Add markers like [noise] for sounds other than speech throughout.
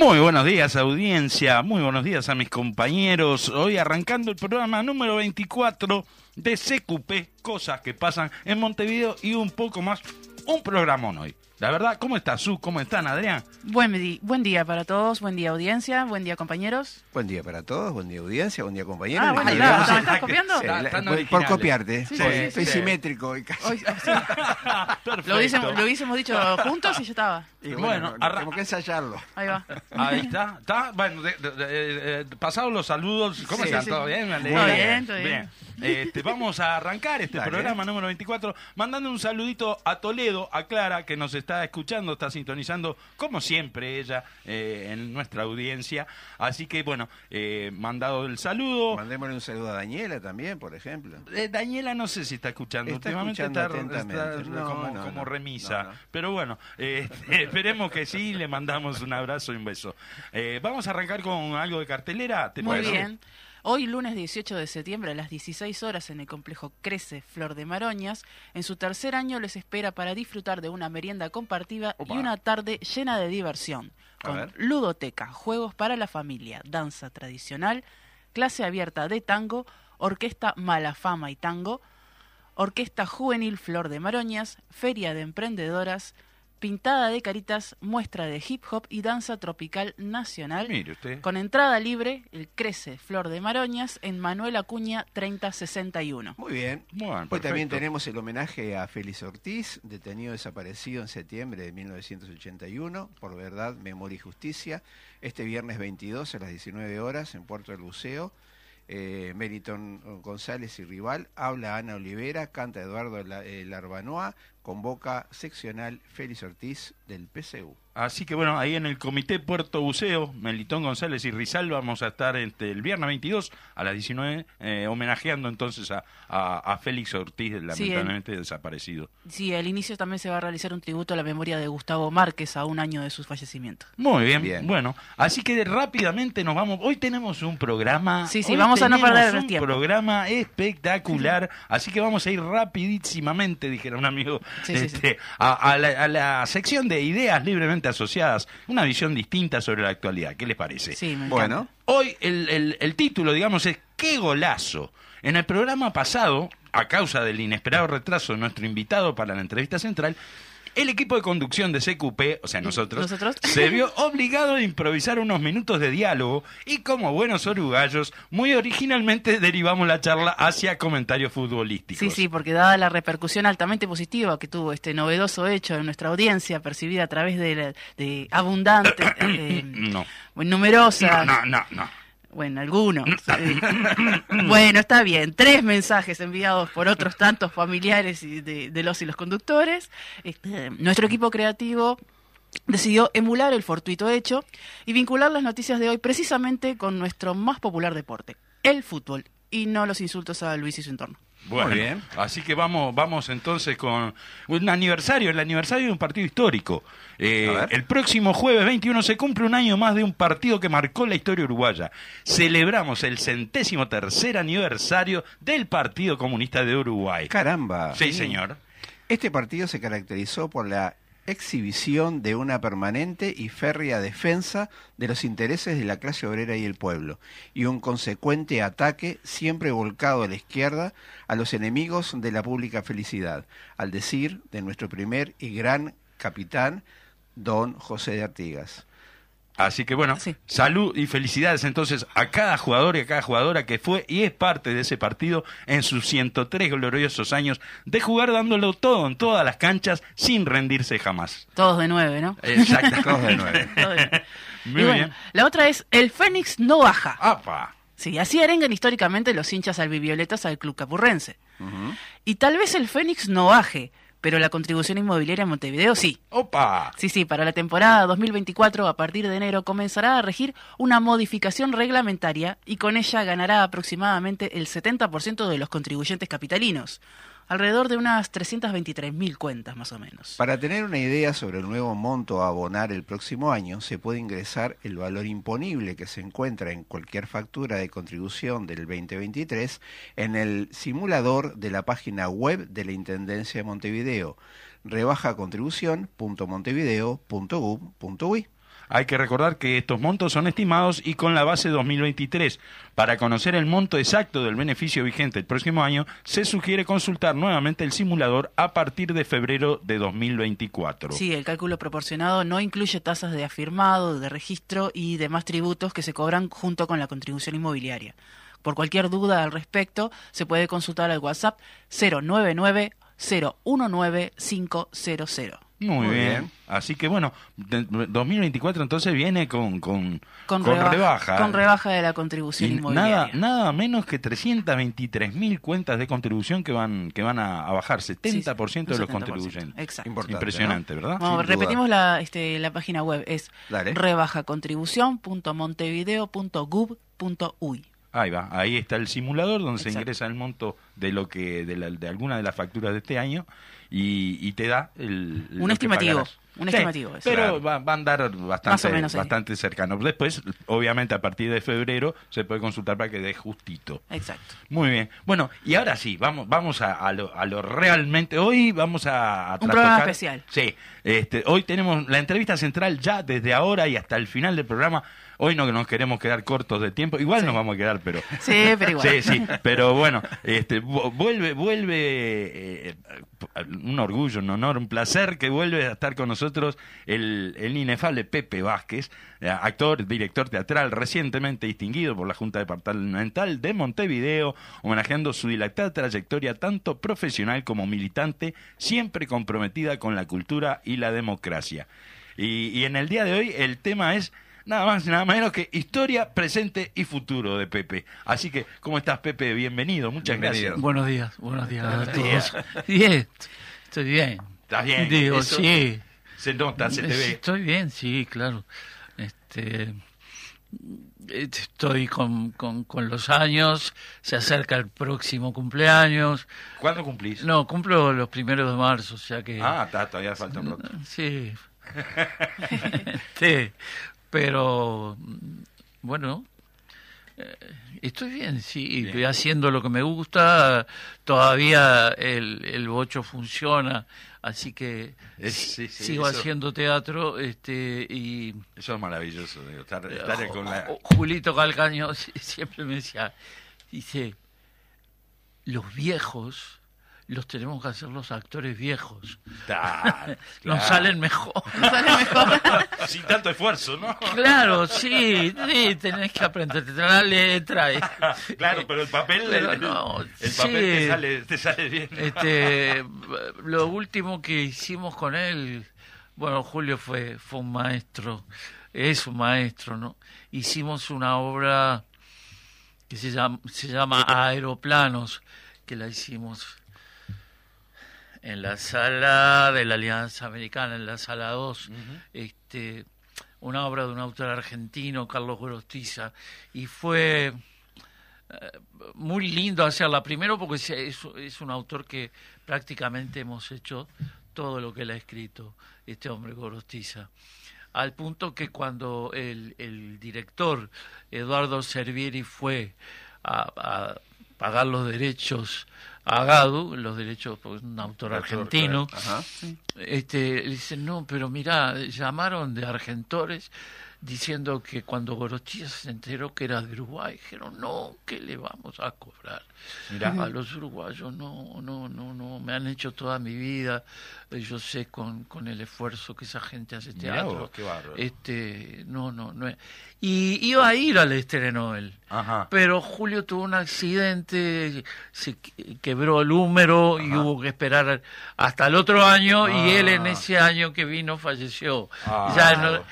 Muy buenos días audiencia, muy buenos días a mis compañeros. Hoy arrancando el programa número 24 de CQP, cosas que pasan en Montevideo y un poco más, un programón hoy. La verdad, ¿cómo estás, Su? ¿Cómo están, Adrián? Buen, buen día para todos, buen día audiencia, buen día compañeros. Buen día para todos, buen día audiencia, buen día compañeros. Ah, bueno, claro, ¿me estás copiando? Sí, la- Están por- copiarte, Sí, soy, sí, soy sí. simétrico. y casi- Hoy- sí, Perfecto. [laughs] lo, hubiésemos, lo hubiésemos dicho juntos y ya estaba. y bueno, bueno, arra- tenemos que ensayarlo. Ahí va. Ahí está, está. Bueno, de- de- de- eh, pasados los saludos, ¿cómo Sí, están? sí. ¿Todo bien? Todo alegra. bien, todo bien. Este, vamos a arrancar este Dale. programa número 24 mandando un saludito a Toledo, a Clara, que nos está escuchando, está sintonizando, como siempre, ella eh, en nuestra audiencia. Así que, bueno, eh, mandado el saludo. Mandémosle un saludo a Daniela también, por ejemplo. Eh, Daniela no sé si está escuchando. Está Últimamente escuchando está, atentamente. está No, como, no, como no. remisa. No, no. Pero bueno, eh, [laughs] esperemos que sí. Le mandamos un abrazo y un beso. Eh, vamos a arrancar con algo de cartelera. ¿te Muy parece? bien. Hoy, lunes 18 de septiembre, a las 16 horas, en el complejo Crece Flor de Maroñas, en su tercer año les espera para disfrutar de una merienda compartida Opa. y una tarde llena de diversión, con ludoteca, juegos para la familia, danza tradicional, clase abierta de tango, orquesta Mala Fama y Tango, orquesta juvenil Flor de Maroñas, feria de emprendedoras, pintada de caritas, muestra de hip hop y danza tropical nacional. Mire usted. Con entrada libre, el Crece Flor de Maroñas en Manuel Acuña 3061. Muy bien. Bueno, Hoy también tenemos el homenaje a Félix Ortiz, detenido desaparecido en septiembre de 1981 por verdad, memoria y justicia. Este viernes 22 a las 19 horas en Puerto del Buceo. Eh, Meriton González y Rival, habla Ana Olivera, canta Eduardo eh, Larbanoa, convoca seccional Félix Ortiz del PCU. Así que bueno, ahí en el Comité Puerto Buceo, Melitón González y Rizal vamos a estar este, el viernes 22 a las 19 eh, homenajeando entonces a, a, a Félix Ortiz, lamentablemente desaparecido. Sí, al inicio también se va a realizar un tributo a la memoria de Gustavo Márquez a un año de su fallecimiento. Muy bien, Bien. bueno, así que rápidamente nos vamos. Hoy tenemos un programa. Sí, sí, vamos a no perder el un tiempo. programa espectacular, así que vamos a ir rapidísimamente, dijera un amigo, Sí, sí, este, A, a la, a la sección de ideas libremente asociadas, una visión distinta sobre la actualidad. ¿Qué les parece? Sí, me encanta. Bueno, Hoy el, el- el título, digamos, es ¡Qué golazo! En el programa pasado, a causa del inesperado retraso de nuestro invitado para la entrevista central, el equipo de conducción de CQP, o sea, nosotros, ¿Nosotros? [laughs] se vio obligado a improvisar unos minutos de diálogo y como buenos orugallos, muy originalmente derivamos la charla hacia comentarios futbolísticos. Sí, sí, porque dada la repercusión altamente positiva que tuvo este novedoso hecho en nuestra audiencia, percibida a través de, la- de abundante, [coughs] eh, No. numerosa, No, no, no. Bueno, algunos. eh, [laughs] bueno, está bien, tres mensajes enviados por otros tantos familiares de, de los y los conductores. Este, nuestro equipo creativo decidió emular el fortuito hecho y vincular las noticias de hoy precisamente con nuestro más popular deporte, el fútbol, y no los insultos a Luis y su entorno. Bueno, Muy bien. así que vamos, vamos entonces con un aniversario, el aniversario de un partido histórico. Eh, el próximo jueves 21 se cumple un año más de un partido que marcó la historia uruguaya. Celebramos el centésimo tercer aniversario del Partido Comunista de Uruguay. caramba. Sí, señor. Este partido se caracterizó por la exhibición de una permanente y férrea defensa de los intereses de la clase obrera y el pueblo, y un consecuente ataque siempre volcado a la izquierda a los enemigos de la pública felicidad, al decir de nuestro primer y gran capitán don José de Artigas. Así que bueno, Sí. salud y felicidades entonces a cada jugador y a cada jugadora que fue y es parte de ese partido en sus 103 gloriosos años de jugar dándolo todo en todas las canchas sin rendirse jamás. Todos de nueve, ¿no? Exacto. [laughs] Todos de nueve. Todos de nueve. Muy y bueno, bien. la otra es El Fénix no baja. ¡Apa! Sí, así arengan históricamente los hinchas albivioletas al club capurrense. Y tal vez el Fénix no baje, pero la contribución inmobiliaria en Montevideo sí. ¡Opa! Sí, sí, para la temporada 2024, a partir de enero, comenzará a regir una modificación reglamentaria y con ella ganará aproximadamente el 70% de los contribuyentes capitalinos, alrededor de unas 323.000 cuentas más o menos. Para tener una idea sobre el nuevo monto a abonar el próximo año, se puede ingresar el valor imponible que se encuentra en cualquier factura de contribución del 2023 en el simulador de la página web de la Intendencia de Montevideo, rebajacontribución.montevideo.gov.uy. Hay que recordar que estos montos son estimados y con la base 2023. Para conocer el monto exacto del beneficio vigente el próximo año, se sugiere consultar nuevamente el simulador a partir de febrero de 2024. Sí, el cálculo proporcionado no incluye tasas de afirmado, de registro y demás tributos que se cobran junto con la contribución inmobiliaria. Por cualquier duda al respecto, se puede consultar al WhatsApp 099 019 500. Muy, Muy bien. bien. Así que bueno, de- 2024 entonces viene con, con, Con, con rebaja, rebaja. con rebaja de la contribución Y inmobiliaria. nada, nada menos que 323 mil cuentas de contribución que van, que van a, a bajar, 70% Sí, de los 70%. contribuyentes. Exacto. Impresionante, ¿verdad? Duda. repetimos la, este, la página web, es Dale. rebajacontribución.montevideo.gov.uy. Ahí va, ahí está el simulador donde se ingresa el monto de lo que de, la- de alguna de las facturas de este año y, y te da el Un estimativo, un Sí, estimativo, eso. pero Claro. va, va a andar bastante Más o menos bastante cercano. Después, obviamente a partir de febrero se puede consultar para que dé justito. Exacto. Muy bien. Bueno, y ahora sí, vamos, vamos a, a lo, a lo realmente. Hoy vamos a, a Un programa especial. Sí, este, hoy tenemos la entrevista central ya desde ahora y hasta el final del programa. Hoy no nos queremos quedar cortos de tiempo. Igual nos vamos a quedar, pero. Sí, pero igual. [laughs] Sí, sí, pero bueno, este, vu- vuelve, vuelve, eh, un orgullo, un honor, un placer que vuelve a estar con nosotros el, el inefable Pepe Vázquez, actor, director teatral, recientemente distinguido por la Junta Departamental de Montevideo, homenajeando su dilatada trayectoria tanto profesional como militante, siempre comprometida con la cultura y la democracia. Y en el día de hoy el tema es nada más y nada menos que historia, presente y futuro de Pepe. Así que, ¿cómo estás, Pepe? Bienvenido, muchas Bienvenido. gracias. Buenos días, buenos días a todos. [laughs] Bien, estoy bien. ¿Estás bien? Digo, Eso sí. Se nota, se te ve. Estoy bien, sí, claro. Este, estoy con, con, con los años, se acerca el próximo cumpleaños. ¿Cuándo cumplís? No, cumplo los primeros de marzo, o sea que... Ah, está, todavía falta un rato. Sí. [laughs] [laughs] sí, pero mm, bueno, eh, estoy bien, sí, Bien. estoy haciendo lo que me gusta, todavía el, el bocho funciona, así que Es- sí, sí, sigo eso- haciendo teatro este y Eso es maravilloso, digo, estar, estar con la... Ju- Julito Calcaño si- [laughs] siempre me decía, dice, los viejos los tenemos que hacer los actores viejos. [laughs] Claro, Nos salen mejor. [laughs] Sin tanto esfuerzo, ¿no? Claro, sí, sí, tenés que aprenderte la letra. y- [laughs] Claro, pero el papel, Pero el, no, el papel sí. te, sale, te sale bien. Este, lo último que hicimos con él, bueno, Julio fue, fue un maestro, es un maestro, ¿no? Hicimos una obra que se llama, se llama Aeroplanos, que la hicimos en la sala de la Alianza Americana, en la sala 2, este, una obra de un autor argentino, Carlos Gorostiza, y fue eh, muy lindo hacerla, primero porque es, es, es un autor que prácticamente hemos hecho todo lo que él ha escrito, este hombre Gorostiza. Al punto que cuando el, el director Eduardo Servieri fue a, a pagar los derechos a Gadu, los derechos, porque es un autor argentino, Ajá. este, le dice, no, pero mira, llamaron de Argentores, diciendo que cuando Gorochilla se enteró que era de Uruguay, dijeron, no, ¿qué le vamos a cobrar? Mirá. A los uruguayos, no, no, no, no, me han hecho toda mi vida, eh, yo sé con, con el esfuerzo que esa gente hace Mirá teatro. vos, qué. Este, no, no, no. Y iba a ir al estreno él. Ajá. Pero Julio tuvo un accidente, se que- quebró el húmero y hubo que esperar hasta el otro año y él en Ah. ese año que vino falleció. Ah. Ya no-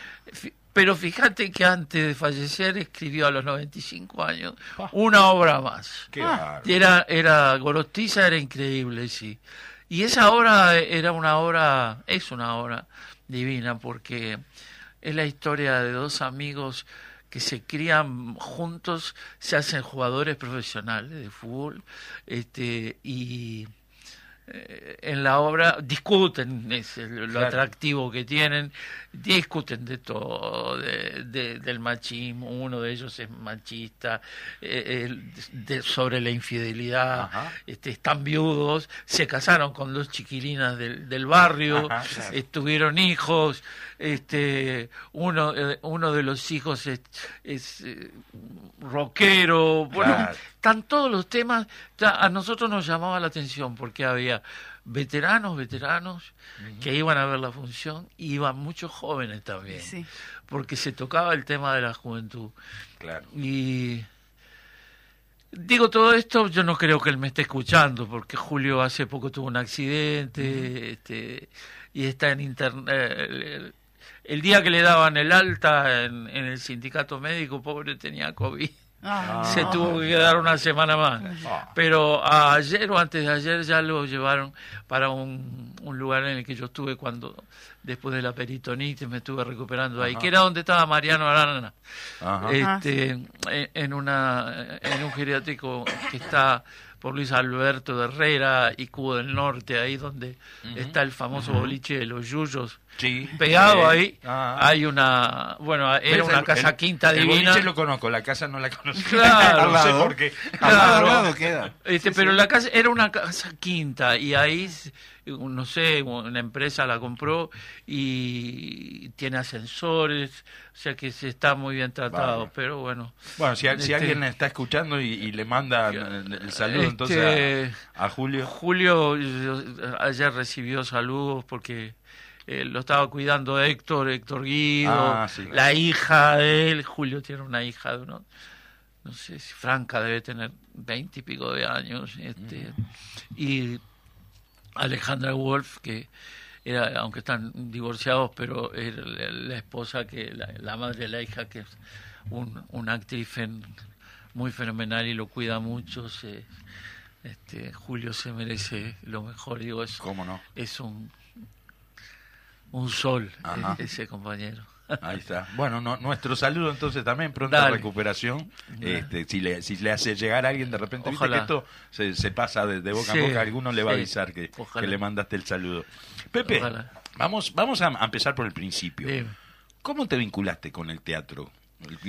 pero fíjate que antes de fallecer escribió a los 95 años una obra más. Qué Ah. Era, era Gorostiza era increíble, sí. Y esa obra era una obra, es una obra divina porque es la historia de dos amigos que se crían juntos, se hacen jugadores profesionales de fútbol, este, y en la obra discuten es lo Claro. atractivo que tienen, discuten de todo, de, de- del machismo, uno de ellos es machista, eh, de- sobre la infidelidad, Ajá. este, están viudos, se casaron con dos chiquilinas del, del barrio, Ajá, claro. eh, tuvieron hijos, este, uno, eh, uno de los hijos es, es, eh, rockero, bueno, Claro. están todos los temas, ya a nosotros nos llamaba la atención porque había veteranos, veteranos que iban a ver la función y iban muchos jóvenes también, Sí. porque se tocaba el tema de la juventud. Claro. Y digo todo esto, yo no creo que él me esté escuchando, porque Julio hace poco tuvo un accidente, este, y está en internet. El, el día que le daban el alta en, en el sindicato médico, pobre tenía COVID. Ah, Se tuvo que quedar una semana más. Ah. Pero ayer o antes de ayer ya lo llevaron para un, un lugar en el que yo estuve cuando, después de la peritonitis, me estuve recuperando ahí, Ajá. que era donde estaba Mariano Arana Ajá. este, en- en una en un geriátrico que está por Luis Alberto de Herrera y Cubo del Norte, ahí donde está el famoso boliche de los Yuyos. Sí. Pegado Sí. ahí Ah. hay una, bueno, era una El- casa el- quinta el divina. boliche lo conozco, la casa no la conozco. [laughs] Claro. no sé por qué. Al Claro. lado queda. Este, pero la casa era una casa quinta y ahí, no sé, una empresa la compró y tiene ascensores, o sea que se está muy bien tratado, pero bueno. Bueno, si, si Este- alguien está escuchando y, y le manda el, el saludo Este- entonces a, a Julio. Julio ayer recibió saludos porque eh, lo estaba cuidando Héctor, Héctor Guido, Ah, sí. la hija de él, Julio tiene una hija de unos, no sé si Franca debe tener veinte y pico de años, este, y Alejandra Wolf, que era, aunque están divorciados, pero era la, la esposa que, la, la madre de la hija, que es un, una actriz muy fenomenal y lo cuida mucho, se, este, Julio se merece lo mejor, digo, es, ¿Cómo no? es un, un sol Ajá. e- ese compañero. Ahí está. Bueno, no- nuestro saludo entonces también, pronta Dale. recuperación. Este, si, le, si le hace llegar a alguien de repente, viste Ojalá. que esto se, se pasa de, de boca Sí, a boca, alguno le va a avisar que, le mandaste el saludo. Pepe, Ojalá. vamos, vamos a, empezar por el principio. ¿Cómo te vinculaste con el teatro?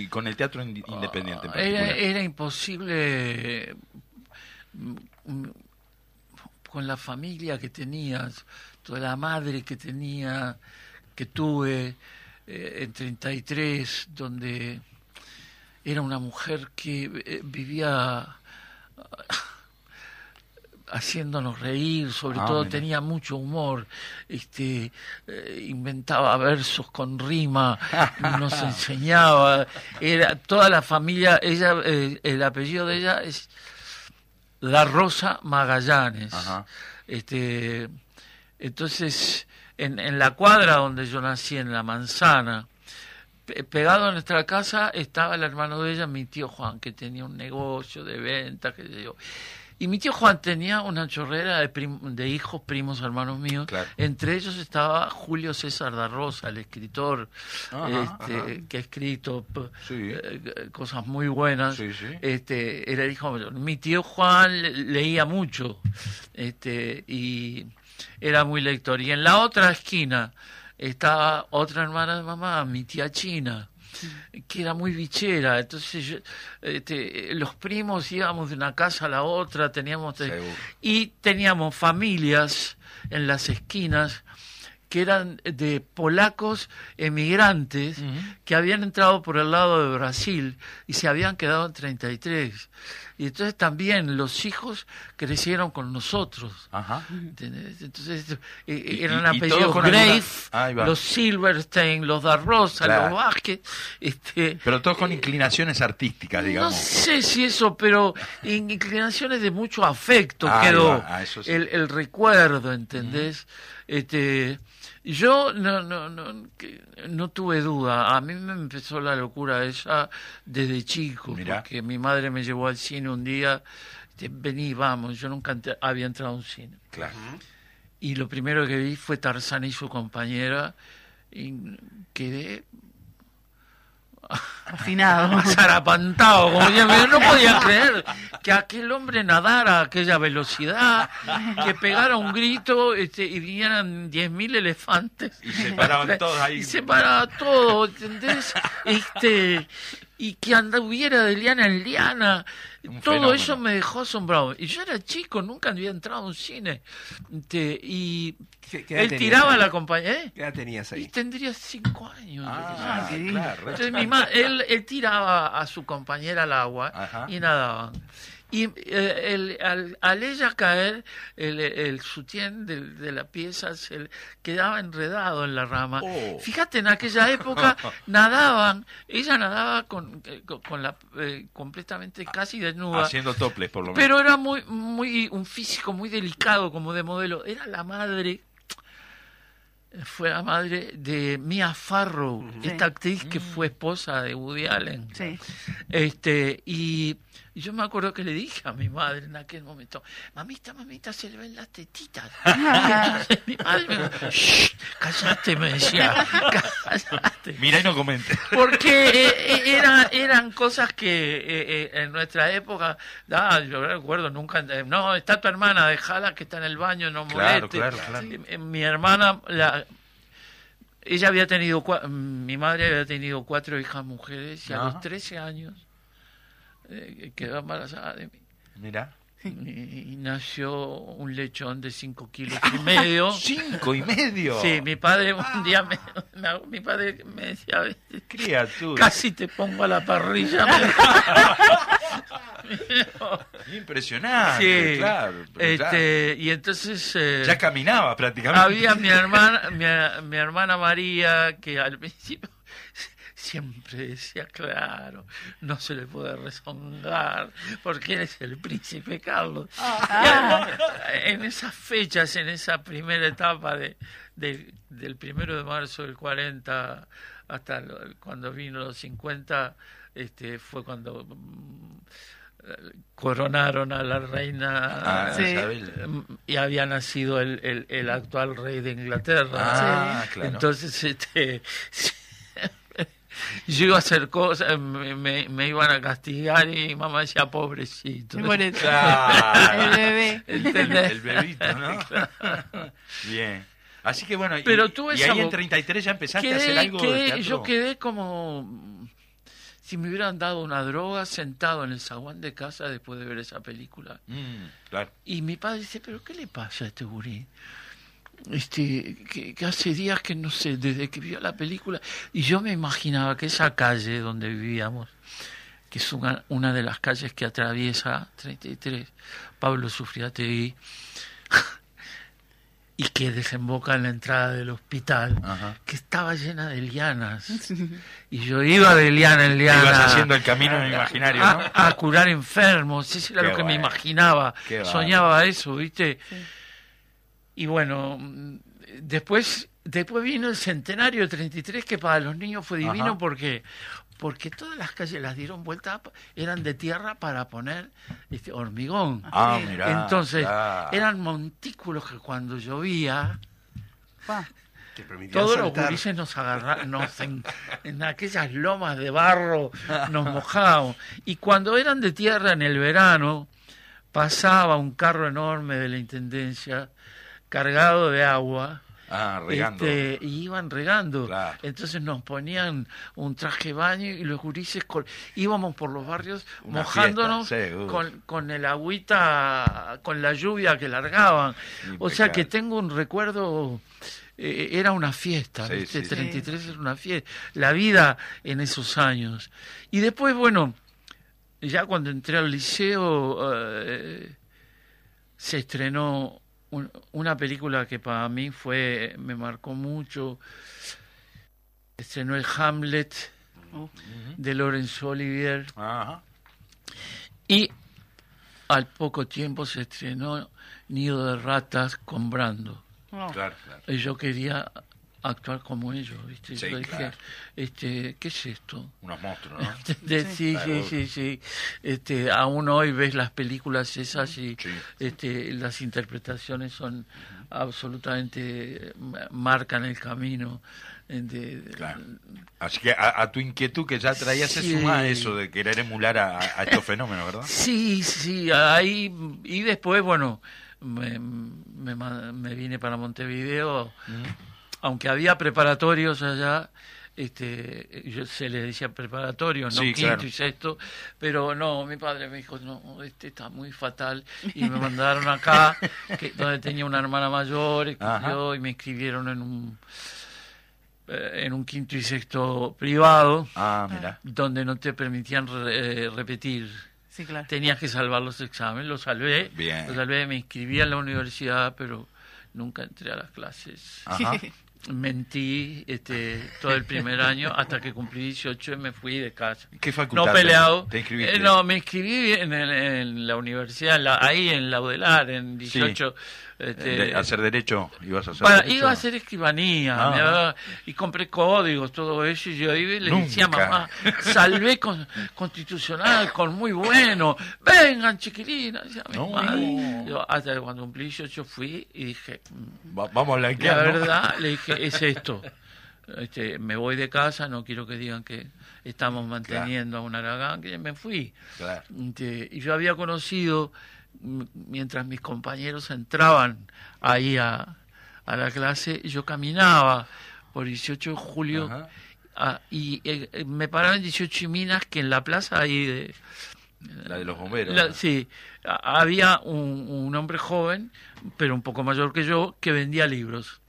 Con el teatro independiente en particular. Era, era imposible mm, con la familia que tenías, toda la madre que tenía, que tuve eh, en 33, donde era una mujer que eh, vivía ah, haciéndonos reír, sobre Ah, todo mira. tenía mucho humor, este eh, inventaba versos con rima, [laughs] nos enseñaba, era toda la familia, ella eh, el apellido de ella es La Rosa Magallanes. Ajá. Este entonces en, en la cuadra donde yo nací en La Manzana, pe- pegado a nuestra casa estaba el hermano de ella, mi tío Juan, que tenía un negocio de venta, que yo. Y mi tío Juan tenía una chorrera de, prim- de hijos, primos, hermanos míos. Claro. Entre ellos estaba Julio César da Rosa, el escritor, Ajá, este, ajá. que ha escrito Sí. eh, cosas muy buenas. Sí, sí. Este, era el hijo mayor. Mi tío Juan le- leía mucho este, y era muy lector. Y en la otra esquina estaba otra hermana de mamá, mi tía China, que era muy bichera. Entonces yo- este, los primos íbamos de una casa a la otra, teníamos... Seguro. y teníamos familias en las esquinas que eran de polacos emigrantes que habían entrado por el lado de Brasil y se habían quedado en 33. Y entonces también los hijos crecieron con nosotros. Ajá. Entonces eh, eran apellidos alguna- Grave, va. los Silverstein, los da Rosa, Claro. los Vázquez. Este, Pero todos con inclinaciones artísticas, digamos. no sé si eso, pero inclinaciones de mucho afecto Ahí quedó va, ah, eso sí. el, el recuerdo, ¿entendés? Este, yo no, no, no, no tuve duda. A mí me empezó la locura esa desde chico, Mirá. porque mi madre me llevó al cine un día. Vení, vamos. Yo nunca había entrado a un cine. Claro. Y lo primero que vi fue Tarzán y su compañera. Y quedé Afinado. [laughs] zarapantado, como ya me- no podía creer que aquel hombre nadara a aquella velocidad, que pegara un grito este, y vinieran 10.000 elefantes. Y se paraban todos ahí. Y se paraba todo, ¿entendés? Este, y que anduviera de liana en liana. Un todo fenómeno. eso me dejó asombrado. Y yo era chico, nunca había entrado a un cine. Y ¿Qué- qué él tiraba ahí? la compañía. ¿eh? ¿Qué edad tenías Y ahí? tendría cinco años. Ah, lindo. claro. Entonces mi ma- él, él tiraba a su compañera al agua Ajá. y nadaban. Y eh, el- al, al ella caer, el, el sutién de, de la pieza se quedaba enredado en la rama. Oh. Fíjate, en aquella época [laughs] nadaban, ella nadaba con, eh, con, con la eh, completamente casi desnuda. Haciendo toples, por lo menos. Pero era muy, muy, un físico muy delicado como de modelo. Era la madre, fue la madre de Mia Farrow, esta actriz que fue esposa de Woody Allen. Sí. Este, y y yo me acuerdo que le dije a mi madre en aquel momento, mamita, mamita, se le ven las tetitas. Entonces [laughs] [laughs] mi madre me dijo, "Shh, callate, me decía, [laughs] callate. Mira y no comente. Porque eh, eh, era, eran cosas que eh, eh, en nuestra época, ah, yo recuerdo nunca, no, está tu hermana, dejala que está en el baño, no moleste. claro, claro. Mi hermana, la, ella había tenido, cua- mi madre había tenido cuatro hijas mujeres y a los 13 años eh, quedó embarazada de mí. Mira. Y, y nació un lechón de cinco kilos y medio. Cinco y medio. Sí, mi padre un día me, me- mi padre me decía, Criatura. casi te pongo a la parrilla. [laughs] Impresionante, sí, claro. este, y entonces eh, ya, caminaba prácticamente. había mi hermana, mi, mi hermana María que al principio siempre decía, claro, no se le puede rezongar porque él es el príncipe Carlos. Y en esas fechas, en esa primera etapa de, de- del primero de marzo del 40 hasta cuando vino los 50, este, fue cuando mm, coronaron a la reina Ah, Sí. Mm, y había nacido el, el, el actual rey de Inglaterra. Ah, claro. Entonces, este, [laughs] [laughs] yo iba a hacer cosas, me, me- me iban a castigar y mi mamá decía, pobrecito. [laughs] Claro. El bebé. ¿Entendés? El bebito, ¿no? [laughs] Bien. Así que bueno, y, Pero tú y ahí en vo- 33 ya empezaste a hacer Quedé- algo de teatro. yo quedé como si me hubieran dado una droga sentado en el zaguán de casa después de ver esa película. Mm, claro. Y mi padre dice, pero ¿qué le pasa a este gurí? Este, que, que hace días que no sé, desde que vio la película, y yo me imaginaba que esa calle donde vivíamos, que es una, una de las calles que atraviesa 33, Pablo Sufriategui, [laughs] y que desemboca en la entrada del hospital, Ajá. que estaba llena de lianas. [laughs] Y yo iba de liana en liana. Ibas haciendo el camino imaginario, ¿no? a, a curar enfermos, eso era Qué lo que me imaginaba. Qué Soñaba eso, ¿viste? Y bueno, mm, después después vino el centenario 33 que para los niños fue divino Ajá. porque porque todas las calles las dieron vuelta, eran de tierra para poner este hormigón. Ah, mirá. Entonces, eran montículos que cuando llovía, Pa. Te permitía todos los gurises nos agarraban, nos en, en aquellas lomas de barro nos mojábamos. Y cuando eran de tierra en el verano, pasaba un carro enorme de la intendencia cargado de agua Ah, regando. Este, y iban regando. Claro. Entonces nos ponían un traje de baño y los gurises íbamos por los barrios Una mojándonos fiesta, con, con el agüita, con la lluvia que largaban. O sea que tengo un recuerdo, eh, era una fiesta, Sí, ¿viste? sí, sí. 33 era una fiesta, la vida en esos años. Y después, bueno, ya cuando entré al liceo, eh, se estrenó un- una película que para mí fue, me marcó mucho. Estrenó el Hamlet Oh. de Laurence Olivier Ajá. y al poco tiempo se estrenó Nido de Ratas con Brando. Oh. Claro, claro. Y yo quería actuar como ellos, ¿viste? Sí, yo claro. este, ¿qué es esto? Unos monstruos, ¿no? [laughs] De- sí, sí, Claro. sí, sí. Este, aún hoy ves las películas esas y Sí. este, las interpretaciones son absolutamente marcan el camino. de- Claro. Así que a, a tu inquietud que ya traías se suma eso de querer emular a, a estos fenómenos, ¿verdad? [laughs] Sí, sí, ahí y después, bueno, me, me, me vine para Montevideo, aunque había preparatorios allá, este, yo se les decía preparatorios, no Sí, quinto claro. y sexto, pero no, mi padre me dijo, no, este está muy fatal, y me mandaron acá, que, donde tenía una hermana mayor, yo, y me inscribieron en un eh, en un quinto y sexto privado Ah, mira. donde no te permitían re- eh, repetir Sí, claro. tenías que salvar los exámenes, los salvé, Bien. los salvé, me inscribí en la universidad, pero nunca entré a las clases. Ajá. Mentí este, todo el primer año hasta que cumplí 18 y me fui de casa. ¿Qué facultad? No peleado. ¿Te inscribiste? Eh, no, me inscribí en, en la universidad, en la- ahí en Laudelar, en 18. Este, hacer derecho, ibas a hacer para- derecho. iba a hacer escribanía Ah. y compré códigos, todo eso, y yo y le decía, Nunca. mamá, salvé con, constitucional, con muy bueno, vengan chiquilinas, decía mi No. madre. Yo, hasta que cuando cumplí 18 fui y dije, mm, Va- vamos a la blanquear, ¿no? verdad, [laughs] le dije, es esto. Este, me voy de casa, no quiero que digan que estamos manteniendo a un Aragán, que me fui. Claro. Este, y yo había conocido, mientras mis compañeros entraban ahí a, a la clase, yo caminaba por 18 de julio Ajá. a- y eh, eh, me paraban en 18 y minas que en la plaza ahí de... La de los bomberos. la- ¿no? sí, a- había un, un hombre joven, pero un poco mayor que yo, que vendía libros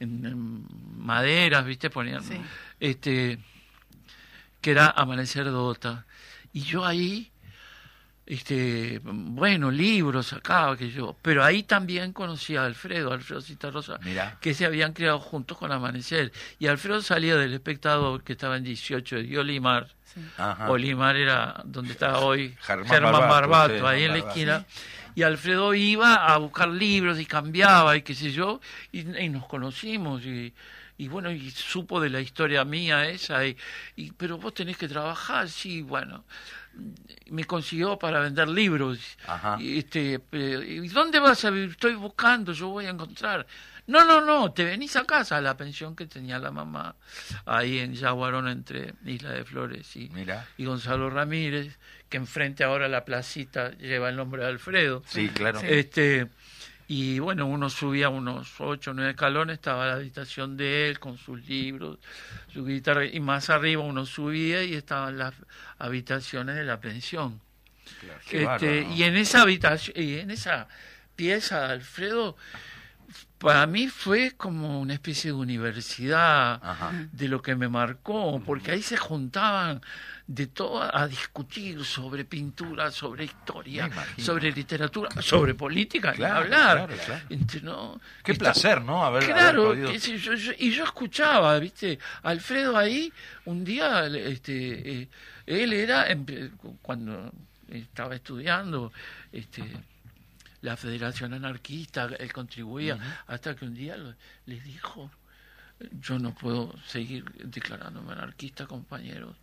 en, en maderas, ¿viste? Ponían, Sí. este, que era Amanecer Dota. Y yo ahí, este, bueno, libros sacaba que yo, pero ahí también conocí a Alfredo, Alfredo Citarrosa, Mirá. que se habían creado juntos con Amanecer. Y Alfredo salía del espectador que estaba en 18 de Olimar. Olimar era donde está hoy Germán Germán, Barbato, Barbato, sí, ahí en la esquina. Y Alfredo iba a buscar libros y cambiaba y qué sé yo, y, y nos conocimos y, y bueno, y supo de la historia mía esa, y, y- pero vos tenés que trabajar, sí, bueno. Me consiguió para vender libros. Ajá. Y, este, eh, ¿y dónde vas a vivir? Estoy buscando, yo voy a encontrar. No, no, no, te venís a casa a la pensión que tenía la mamá ahí en Yaguarón entre Isla de Flores y, Mira. y Gonzalo Ramírez, que enfrente ahora la placita lleva el nombre de Alfredo. Sí, claro. Este, y bueno, uno subía unos ocho o nueve escalones, estaba la habitación de él con sus libros, su guitarra, y más arriba uno subía y estaban las habitaciones de la pensión. Este, y en esa habitación, y en esa pieza Alfredo, para mí fue como una especie de universidad Ajá. de lo que me marcó, porque ahí se juntaban de todo a discutir sobre pintura, sobre historia, sobre literatura, sobre política, Claro, hablar. claro, claro. ¿no? Qué Está- placer, ¿no? Haber, haber Claro, podido- qué sé yo, yo- y yo escuchaba, ¿viste? Alfredo ahí, un día, este, eh, él era, cuando estaba estudiando, este, la Federación Anarquista, él contribuía, hasta que un día lo- les dijo, yo no puedo seguir declarándome anarquista, compañeros,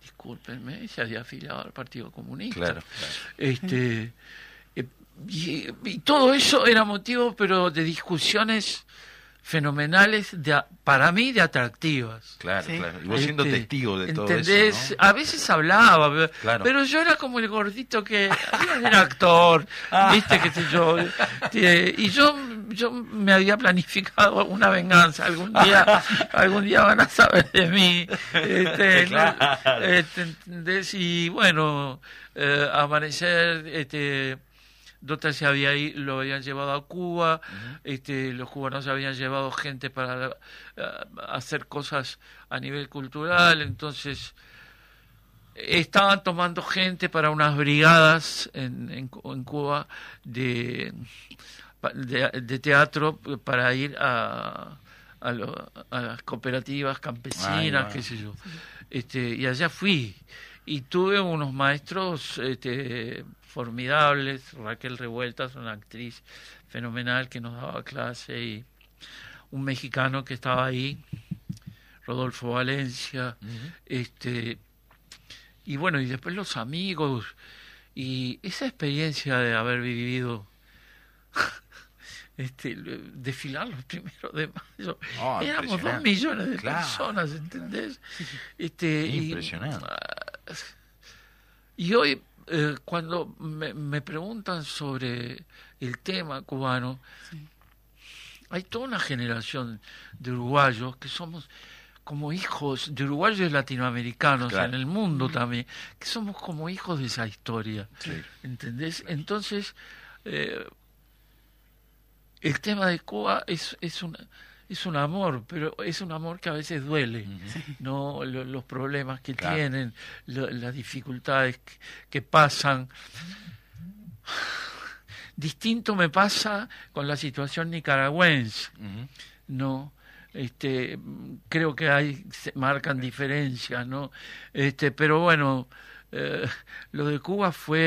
discúlpenme, se había afiliado al Partido Comunista. Claro, claro. Este, eh, y, y todo eso era motivo, pero de discusiones fenomenales, de, a- para mí, de atractivas. Claro, Sí. claro. Y vos siendo Este, testigo de todo ¿entendés? eso, ¿no? A veces hablaba, pero- Claro. pero yo era como el gordito que era actor, Ah. [laughs] viste, qué sé yo. Y yo yo me había planificado una venganza. Algún día, [laughs] algún día van a saber de mí. Este, ¿no? Este, ¿entendés? Y bueno, eh, amanecer, este, Dota se había lo habían llevado a Cuba, este, los cubanos habían llevado gente para eh, hacer cosas a nivel cultural, entonces estaban tomando gente para unas brigadas en, en, en Cuba de, de, de teatro para ir a, a, lo- a las cooperativas campesinas, qué sé yo. Este, y allá fui y tuve unos maestros este, formidables. Raquel Revueltas, una actriz fenomenal que nos daba clase y un mexicano que estaba ahí, Rodolfo Valencia, este y bueno, y después los amigos y esa experiencia de haber vivido [laughs] este desfilar los primeros de mayo. Ah, Éramos dos millones de Claro. personas, ¿entendés? Este, y- Impresionante. y hoy, eh, cuando me, me preguntan sobre el tema cubano, hay toda una generación de uruguayos que somos como hijos de uruguayos latinoamericanos Claro. en el mundo también, que somos como hijos de esa historia. Sí. ¿Entendés? Entonces, eh, el tema de Cuba es, es, un, es un amor, pero es un amor que a veces duele, ¿no? Lo- los problemas que Claro. tienen, lo- las dificultades que, que pasan. Distinto me pasa con la situación nicaragüense. ¿no? Este, creo que hay, se marcan diferencias, ¿no? Este, pero bueno, eh, lo de Cuba fue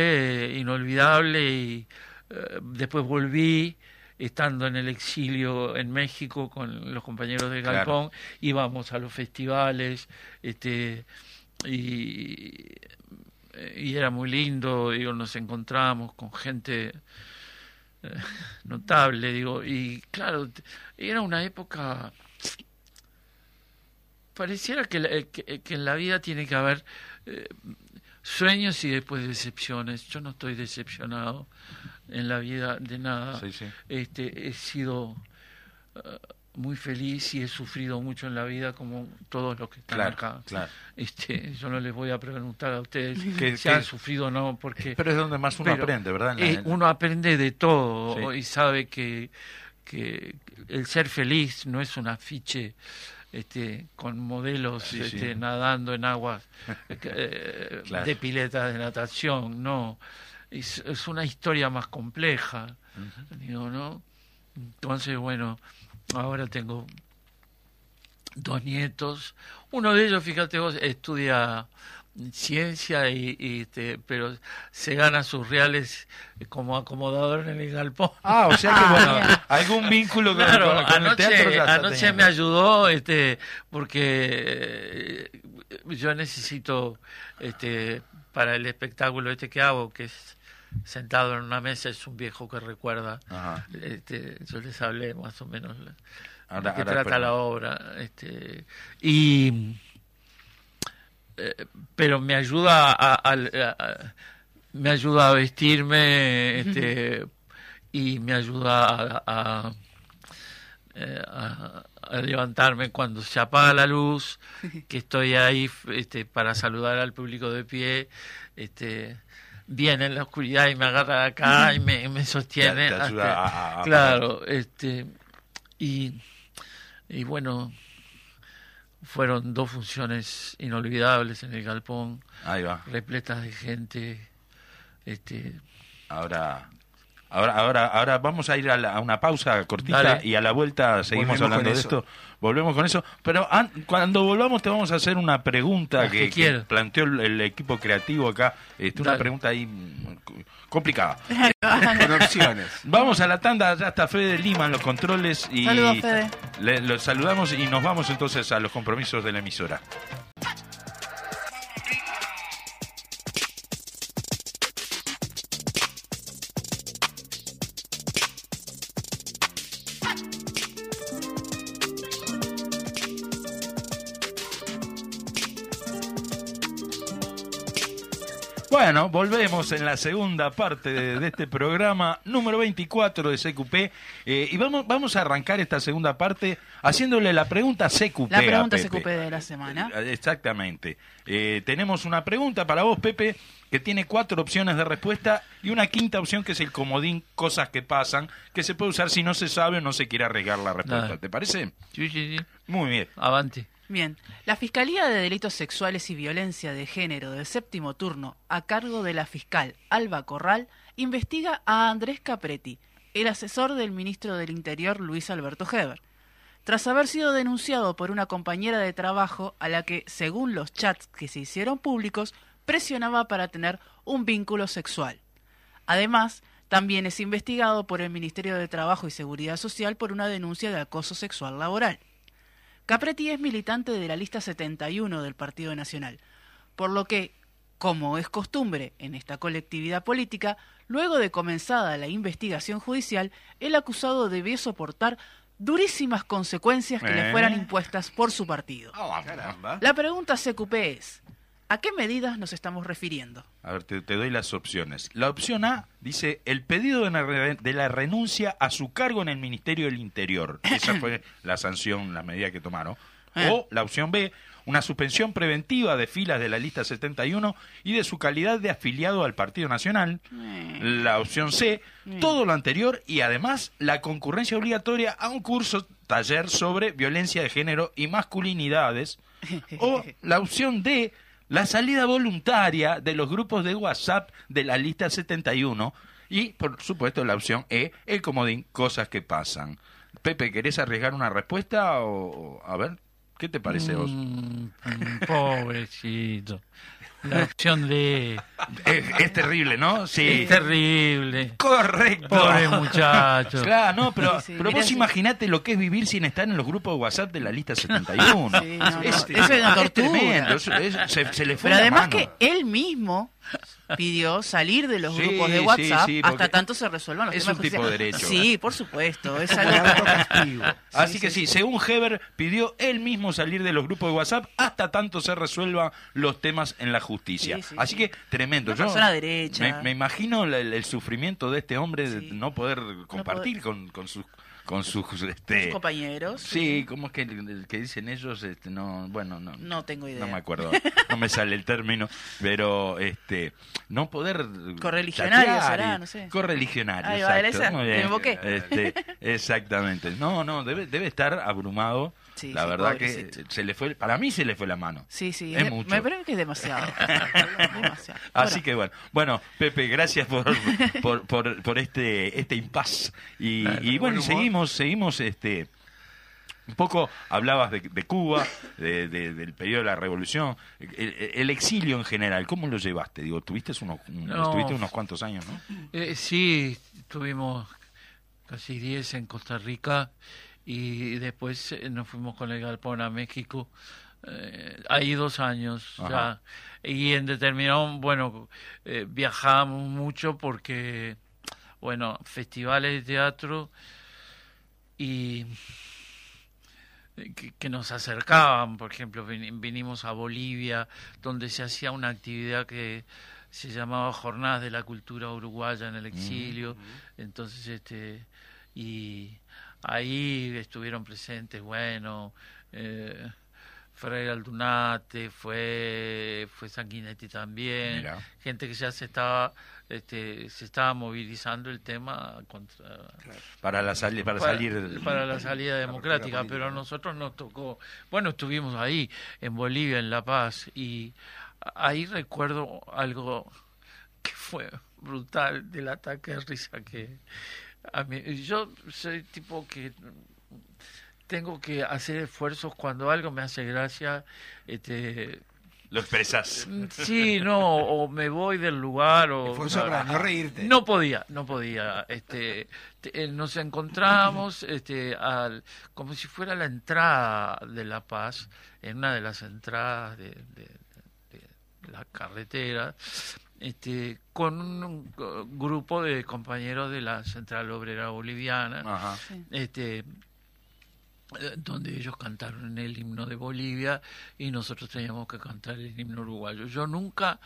eh, inolvidable y eh, después volví estando en el exilio en México con los compañeros de Claro. Galpón, íbamos a los festivales, este, y, y era muy lindo, digo, nos encontramos con gente eh, notable, digo, y claro, era una época pareciera que, la- eh, que, que en la vida tiene que haber eh, sueños y después decepciones. Yo no estoy decepcionado en la vida de nada. Sí, sí. Este, he sido eh, muy feliz y he sufrido mucho en la vida como todos los que están Claro, acá. claro. Este, yo no les voy a preguntar a ustedes Que- si han sufrido o no, porque Pero es donde más uno aprende, ¿verdad? La- uno aprende de todo Sí. y sabe que, que el ser feliz no es un afiche este, con modelos Sí, sí. este, nadando en aguas [laughs] eh, Claro. de pileta de natación, no. Es, es una historia más compleja, digo, ¿no? Entonces, bueno, ahora tengo dos nietos. Uno de ellos, fíjate vos, estudia ciencia y, y, este, pero se gana sus reales como acomodador en el galpón. Ah, o sea que, bueno, [laughs] algún vínculo con, Claro, con- con el anoche, teatro anoche teniendo. me ayudó este porque eh, yo necesito este para el espectáculo este que hago que es sentado en una mesa es un viejo que recuerda Ajá. este yo les hablé más o menos la- Ahora- de qué trata la obra este y eh, pero me ayuda a, a- a- me ayuda a vestirme este y me ayuda eh, a- a levantarme cuando se apaga la luz [laughs] que estoy ahí este, para saludar al público de pie este viene en la oscuridad y me agarra acá y me, me sostiene [laughs] Te- te ayuda hasta- a- a- a- claro este y y bueno fueron dos funciones inolvidables en el galpón Ahí va. repletas de gente este Ahora, ahora, ahora, ahora vamos a ir a, la- a una pausa cortita Dale. y a la vuelta seguimos Volvemos hablando de esto. Volvemos con eso. Pero an- cuando volvamos te vamos a hacer una pregunta que que, que quieras. planteó el, el equipo creativo acá. Este, una Dale. pregunta ahí mm, complicada. [laughs] Con opciones. Vamos a la tanda, ya está Fede Lima en los controles y Saludos, Fede. le- los saludamos y nos vamos entonces a los compromisos de la emisora. Bueno, volvemos en la segunda parte de, de este programa número 24 de CQP eh, y vamos, vamos a arrancar esta segunda parte haciéndole la pregunta CQP. La a pregunta Pepe. CQP de la semana. Eh, Exactamente. Eh, tenemos una pregunta para vos, Pepe, que tiene cuatro opciones de respuesta y una quinta opción que es el comodín cosas que pasan, que se puede usar si no se sabe o no se quiere arriesgar la respuesta. Dale. ¿Te parece? Sí, sí, sí. Muy bien. Avante. Bien, la Fiscalía de Delitos Sexuales y Violencia de Género del séptimo turno, a cargo de la fiscal Alba Corral, investiga a Andrés Capretti, el asesor del ministro del Interior Luis Alberto Heber, tras haber sido denunciado por una compañera de trabajo a la que, según los chats que se hicieron públicos, presionaba para tener un vínculo sexual. Además, también es investigado por el Ministerio de Trabajo y Seguridad Social por una denuncia de acoso sexual laboral. Capretti es militante de la lista 71 del Partido Nacional, por lo que, como es costumbre en esta colectividad política, luego de comenzada la investigación judicial, el acusado debió soportar durísimas consecuencias que le ¿Eh? fueran impuestas por su partido. Caramba. La pregunta CQP es, ¿a qué medidas nos estamos refiriendo? A ver, te, te doy las opciones. La opción A dice el pedido de la, re- de la renuncia a su cargo en el Ministerio del Interior. [coughs] Esa fue la sanción, la medida que tomaron. Eh. O la opción B, una suspensión preventiva de filas de la lista 71 y de su calidad de afiliado al Partido Nacional. Eh, La opción C, todo lo anterior y además la concurrencia obligatoria a un curso taller sobre violencia de género y masculinidades. [laughs] O la opción D, la salida voluntaria de los grupos de WhatsApp de la lista 71. Y, por supuesto, la opción E, el comodín, cosas que pasan. Pepe, ¿querés arriesgar una respuesta o, a ver, qué te parece vos? Mm, mm, pobrecito. La opción de... Es, es terrible, ¿no? Sí. Es terrible. Correcto. Pobre muchacho. Claro, no, pero, Sí, sí, pero vos imaginate lo que es vivir sin estar en los grupos de WhatsApp de la lista 71. Sí, no, no, Es- eso es una tortura. tremendo, es- es- se, se le fue Pero la además mano. que él mismo pidió salir de los Sí, grupos de WhatsApp sí, hasta tanto se resuelvan los es temas un tipo de derecho. Sí, por supuesto. Es algo. [laughs] Así Sí, que sí, según Heber, pidió él mismo salir de los grupos de WhatsApp hasta tanto se resuelvan los temas en la justicia. Sí, sí, Así sí. que tremendo. Una Yo persona derecha. Me, me imagino el, el sufrimiento de este hombre de no poder compartir poder- con, con sus con sus este, sus compañeros. Sí, ¿cómo es que, que dicen ellos? Este, no, bueno, no. No tengo idea. No me acuerdo, no me sale el término, pero este, no poder Correligionario será, no sé. Correligionario, Ahí va, exacto, esa, muy me bien. invoqué. Este, exactamente. No, no, debe, debe estar abrumado. Sí, la sí, verdad que se le fue, para mí se le fue la mano. Sí, sí. Es de- mucho. Me parece que es demasiado. [laughs] demasiado. Así Bueno, que bueno, bueno, Pepe, gracias por, por, por, por este, este impas. Y, Claro, y bueno, seguimos, seguimos, este, un poco hablabas de, de Cuba, de- de- del periodo de la revolución, el, el exilio en general, ¿cómo lo llevaste? Digo, tuviste unos, No. estuviste unos cuantos años, ¿no? Eh, sí, tuvimos casi 10 en Costa Rica y después eh, nos fuimos con el galpón a México. Eh, ahí dos años ya. Y en determinado, bueno, eh, viajábamos mucho porque, bueno, festivales de teatro y eh, que, que nos acercaban, por ejemplo, vin- vinimos a Bolivia, donde se hacía una actividad que se llamaba Jornadas de la Cultura Uruguaya en el Exilio, entonces, este, y ahí estuvieron presentes, bueno, eh, Freire Aldunate, fue, fue Sanguinetti también, gente que ya se estaba, este, se estaba movilizando el tema contra Para, la sali- para, salir. para la salida democrática, pero a ¿no? nosotros nos tocó, bueno, estuvimos ahí en Bolivia, en La Paz, y ahí recuerdo algo que fue brutal del ataque de risa que a mí, yo soy tipo que tengo que hacer esfuerzos cuando algo me hace gracia, este Lo expresas. sí, no, o me voy del lugar o Esfuerzo para no reírte. no podía, no podía. Este, te- eh, nos encontramos, este, al, como si fuera la entrada de La Paz, en una de las entradas de, de- de la carretera, este, con un, grupo de compañeros de la Central Obrera Boliviana, Ajá. este, eh, donde ellos cantaron el himno de Bolivia y nosotros teníamos que cantar el himno uruguayo. Yo nunca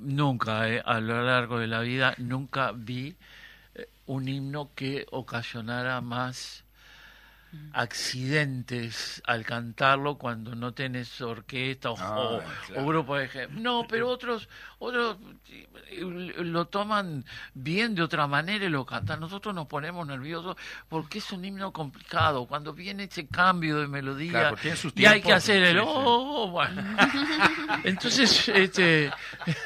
nunca, eh, a lo largo de la vida, nunca vi eh, un himno que ocasionara más accidentes al cantarlo cuando no tenés orquesta o, Ah, o- claro. o grupo de gente. No, pero otros, otros lo toman bien de otra manera y lo cantan. Nosotros nos ponemos nerviosos porque es un himno complicado. Cuando viene ese cambio de melodía Claro, sus y hay que hacer el oh, bueno. [laughs] Entonces, este,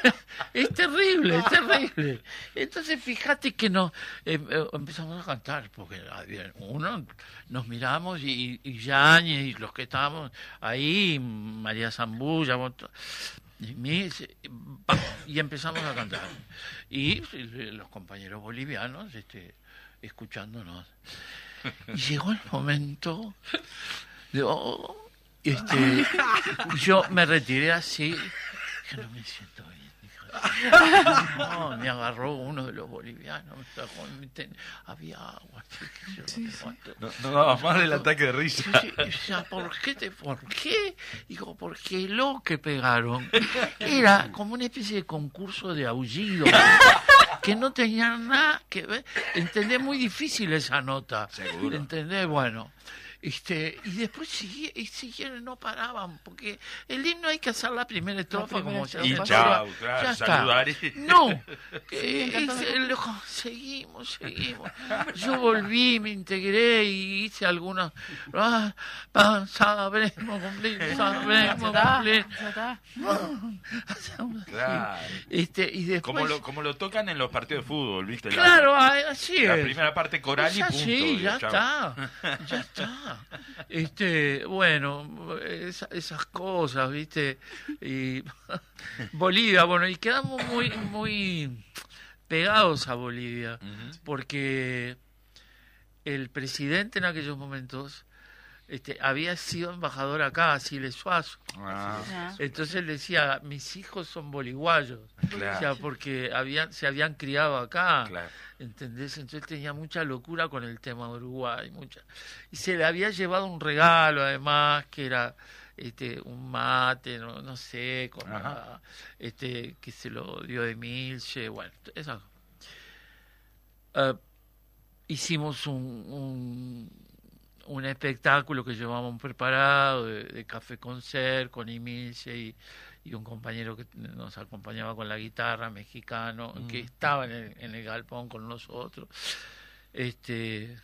[laughs] es terrible, es terrible. Entonces, fíjate que nos eh, eh, empezamos a cantar, porque uno nos miramos y, y Yáñez y los que estábamos ahí, María Zambulla, y, empezamos a cantar. Y los compañeros bolivianos este, escuchándonos. Y llegó el momento de, oh, este, yo me retiré así, que no me siento bien. [laughs] No, me agarró uno de los bolivianos, me trajo, me ten- había agua, no. No, más del ataque de risa. O sea, ¿por qué te, por qué? Digo, porque lo que pegaron era como una especie de concurso de aullido que no tenía nada que ver. Entendés muy difícil esa nota. Seguro. ¿Entendés? Bueno. Este, y después sigui- y siguieron, no paraban, porque el himno hay que hacer la primera estrofa primera como se estrofa. Y hace chao, claro, Ya está. saludar y- No, [laughs] eh, es- el- seguimos, seguimos. [laughs] Yo volví, me integré y hice algunas. Ah, ah, sabremos cumplir, [laughs] Ya sabremos está, cumplir. ya está. Claro. Este, y después. Como lo, como lo tocan en los partidos de fútbol, ¿viste? La- Claro, ah, así La, es. primera parte coral y Ya punto. sí, ya chao. está, ya está. [laughs] Este, bueno, esa- esas cosas, ¿viste? Y [laughs] Bolivia, bueno, y quedamos muy, muy pegados a Bolivia, porque el presidente en aquellos momentos este, había sido embajador acá, Siles Suazo. Ah, Ya. Entonces él decía, mis hijos son boliguayos, Claro. o sea, porque habían, se habían criado acá. claro. ¿Entendés? Entonces tenía mucha locura con el tema de Uruguay. Mucha. Y se le había llevado un regalo, además, que era este un mate, no, no sé, con la- este que se lo dio de Milche, bueno, eso. Eh, hicimos un, un, un espectáculo que llevábamos preparado de, de café concert con Emilce y, y un compañero que nos acompañaba con la guitarra mexicano que estaba en el, en el galpón con nosotros. Este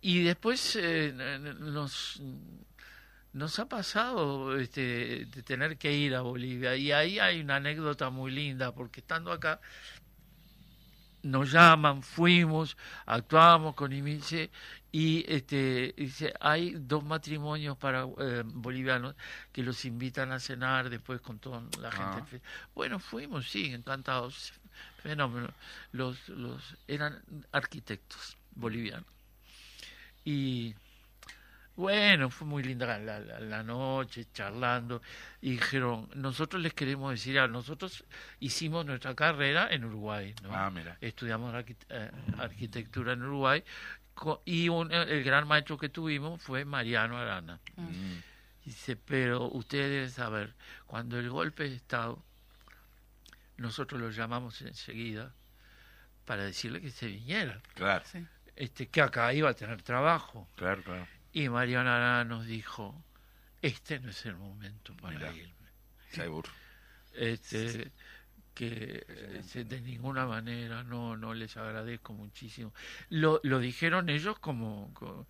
y después eh, nos nos ha pasado este, de tener que ir a Bolivia. Y ahí hay una anécdota muy linda porque estando acá nos llaman, fuimos, actuamos con Imilce y este dice hay dos matrimonios para eh, bolivianos que los invitan a cenar después con toda la gente. Ah. Bueno, fuimos, sí, encantados, fenómeno. Los, los eran arquitectos bolivianos y bueno, fue muy linda la, la- la noche, charlando, y dijeron, nosotros les queremos decir, a nosotros hicimos nuestra carrera en Uruguay, ¿no? Ah, mira. estudiamos eh, arquitectura en Uruguay, y un- el gran maestro que tuvimos fue Mariano Arana. Mm. Dice, pero ustedes deben saber, cuando el golpe de Estado, nosotros lo llamamos enseguida para decirle que se viniera, Claro, Sí. este, que acá iba a tener trabajo. claro, claro. Y Mariano Arana nos dijo, este no es el momento para Mirá. irme. Seguro. Este, que este, de ninguna manera no no les agradezco muchísimo. Lo, lo dijeron ellos como con,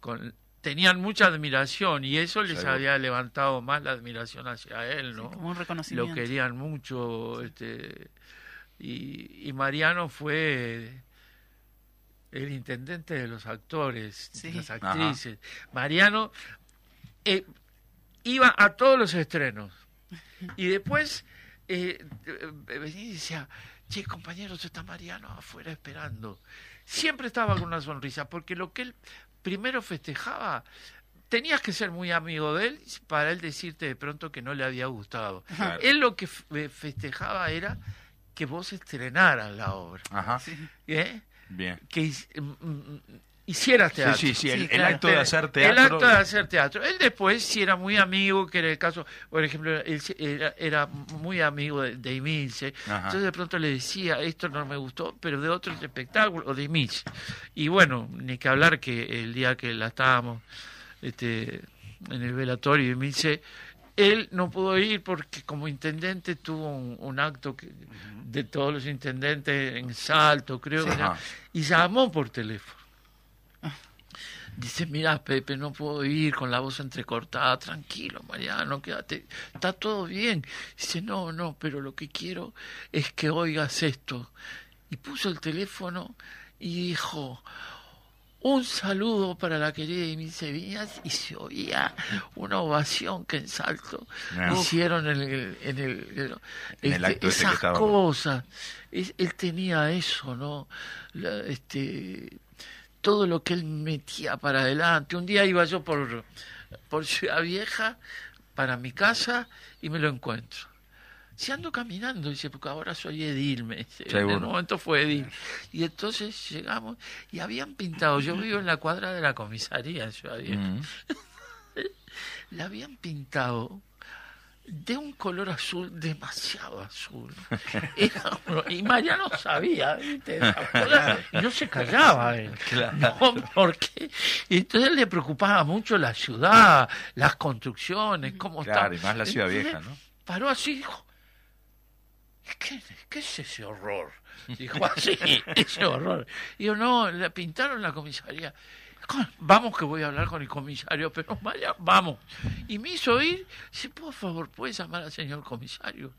con- tenían mucha admiración y eso les Seguro. había levantado más la admiración hacia él, ¿no? Como un reconocimiento. lo querían mucho este y, y Mariano fue el intendente de los actores Sí. de las actrices Mariano eh, iba a todos los estrenos [laughs] y después eh, eh, venía y decía che compañeros está Mariano afuera esperando siempre estaba con una sonrisa porque lo que él primero festejaba tenías que ser muy amigo de él para él decirte de pronto que no le había gustado Claro. él lo que f- festejaba era que vos estrenaras la obra. Ajá. ¿eh? Bien. Que is- mm, mm, hiciera teatro. Sí, sí, sí, el, Sí, el claro. acto de hacer El teatro. acto de hacer teatro. Él después sí era muy amigo, que era el caso, por ejemplo, él era, era muy amigo de, de. Entonces de pronto le decía, esto no me gustó, pero de otro espectáculo, o de Emilce. Y bueno, ni que hablar que el día que la estábamos este, en el velatorio de Emilce, él no pudo ir porque como intendente tuvo un, un acto que, de todos los intendentes en Salto, creo, Sí. que y llamó por teléfono. Dice, mira, Pepe, no puedo ir con la voz entrecortada, tranquilo, Mariano, quédate, está todo bien. Dice, no, no, pero lo que quiero es que oigas esto. Y puso el teléfono y dijo, un saludo para la querida Emilce Viñas y se oía una ovación que en Salto Ah. hicieron en el, en el, En el este, acto ese que esas cosas. Es- él tenía eso, ¿no? La- este, todo lo que él metía para adelante. Un día iba yo por, por Ciudad Vieja para mi casa y me lo encuentro. Si ando caminando, dice, porque ahora soy Edil, me dice. En el momento fue Edil. Y entonces llegamos y habían pintado, yo vivo en la cuadra de la comisaría en Ciudad Vieja, Mm. [laughs] la habían pintado de un color azul demasiado azul. [laughs] Era y Mariano sabía, ¿viste? No [laughs] se callaba él. Claro. No, porque y entonces le preocupaba mucho la ciudad, las construcciones, cómo Claro, estaba. y más la ciudad Entonces, vieja, ¿no? Paró así y dijo, ¿qué, qué es ese horror? [laughs] Dijo así, ese horror. Y yo, no, le pintaron la comisaría. "Con- Vamos que voy a hablar con el comisario, pero vaya, vamos. Y me hizo ir, dice, por favor, ¿puedes llamar al señor comisario?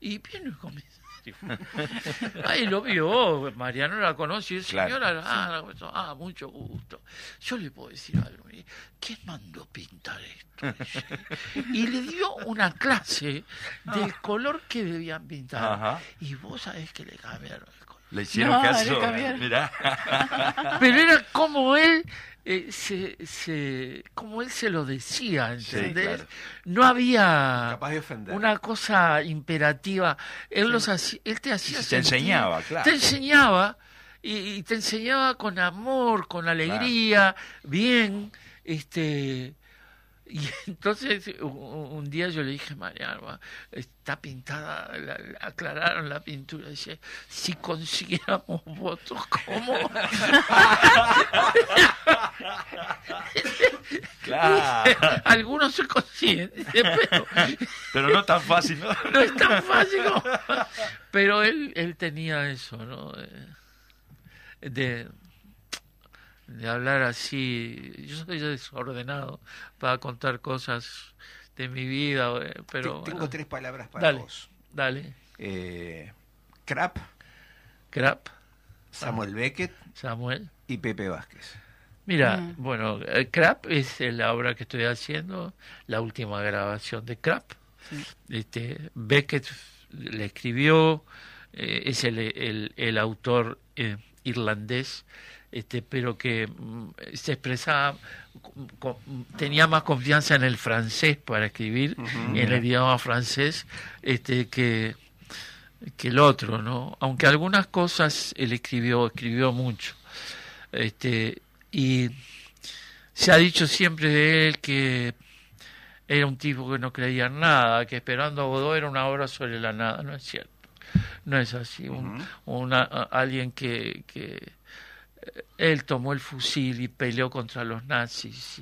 Y viene el comisario. [laughs] Ahí lo vio, Mariano la conoce, y dice, Claro, señora, ah, ah, mucho gusto. Yo le puedo decir algo. ¿Quién mandó pintar esto? Y le dio una clase del color que debían pintar. Ajá. Y vos sabés que le cambiaron el. Le hicieron No, caso. Mirá. [laughs] Pero era como él eh, se, se, como él se lo decía, ¿entendés? claro. No había Capaz de ofender. una cosa imperativa. Él, los hacía- él te hacía Te sentir- enseñaba, claro. Te enseñaba y, y te enseñaba con amor, con alegría, bien, este y [laughs] entonces un día yo le dije, Mariano, está pintada, la- la- aclararon la pintura, dice, si consiguiéramos [laughs] votos, ¿cómo? Claro. [laughs] Algunos se consiguen, dice, pero Pero no tan fácil, ¿no? no es tan fácil como... Pero él, él tenía eso, ¿no? De, de hablar así. Yo soy desordenado para contar cosas de mi vida, eh, pero... Te- Tengo bueno, tres palabras para dale, vos. dale. Eh, Crap, Crap, Samuel Beckett Samuel. y Pepe Vázquez. Mira, Mm. bueno, eh, Crap es la obra que estoy haciendo, la última grabación de Crap. Este, Beckett le escribió, eh, es el, el, el autor eh, irlandés, este, pero que mm, se expresaba, tenía más confianza en el francés para escribir, en el idioma francés, este, que, que el otro, ¿no? Aunque algunas cosas él escribió, escribió mucho. Este, y se ha dicho siempre de él que era un tipo que no creía en nada, que esperando a Godot era una obra sobre la nada, no es cierto. No es así. Un, una, alguien que, que él tomó el fusil y peleó contra los nazis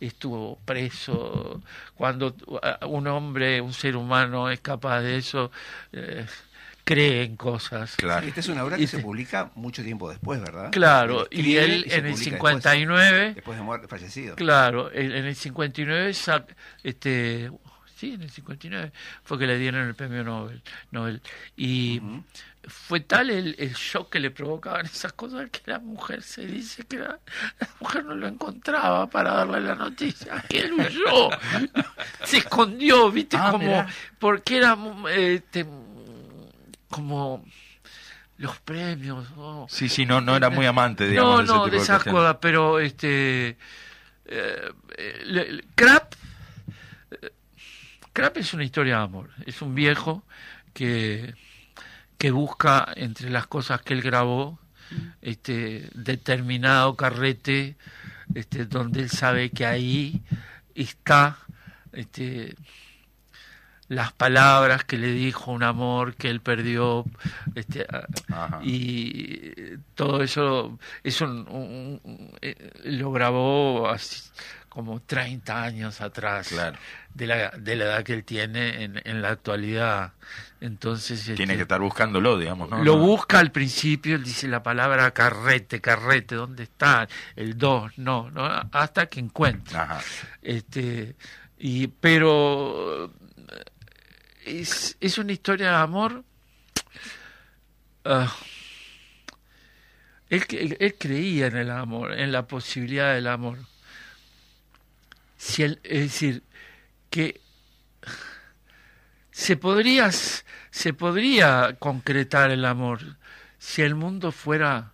y estuvo preso. Cuando uh, un hombre, un ser humano es capaz de eso, eh, cree en cosas. Claro. Esta es una obra que Y se publica mucho tiempo después, ¿verdad? Claro, Él y él en el publica 59 Después, después de muerte, fallecido. Claro, en, en el 59, sa- este, sí, en el 59 fue que le dieron el premio Nobel. Nobel. Y fue tal el, el shock que le provocaban esas cosas que la mujer se dice que la, la mujer no lo encontraba para darle la noticia. Él huyó, [laughs] se escondió, viste, Ah, como, mirá. porque era este, como los premios. ¿no? Sí, sí, no, no era muy amante, digamos, no, no, de de esas pero este. eh, eh, Crap. eh, Crap es una historia de amor. Es un viejo que, que busca entre las cosas que él grabó este determinado carrete este donde él sabe que ahí está este las palabras que le dijo un amor que él perdió este, Ajá. y todo eso eso un- un- un- eh, lo grabó así como 30 años atrás Claro. de la de la edad que él tiene en, en la actualidad entonces Tiene este, que estar buscándolo, digamos, ¿no? lo busca al principio, él dice la palabra carrete, carrete, ¿dónde está? El dos, no, no, hasta que encuentra. Ajá. Este, y, pero es, es una historia de amor. él, él- él creía en el amor, en la posibilidad del amor. Si él, es decir, que se podría, se podría concretar el amor si el mundo fuera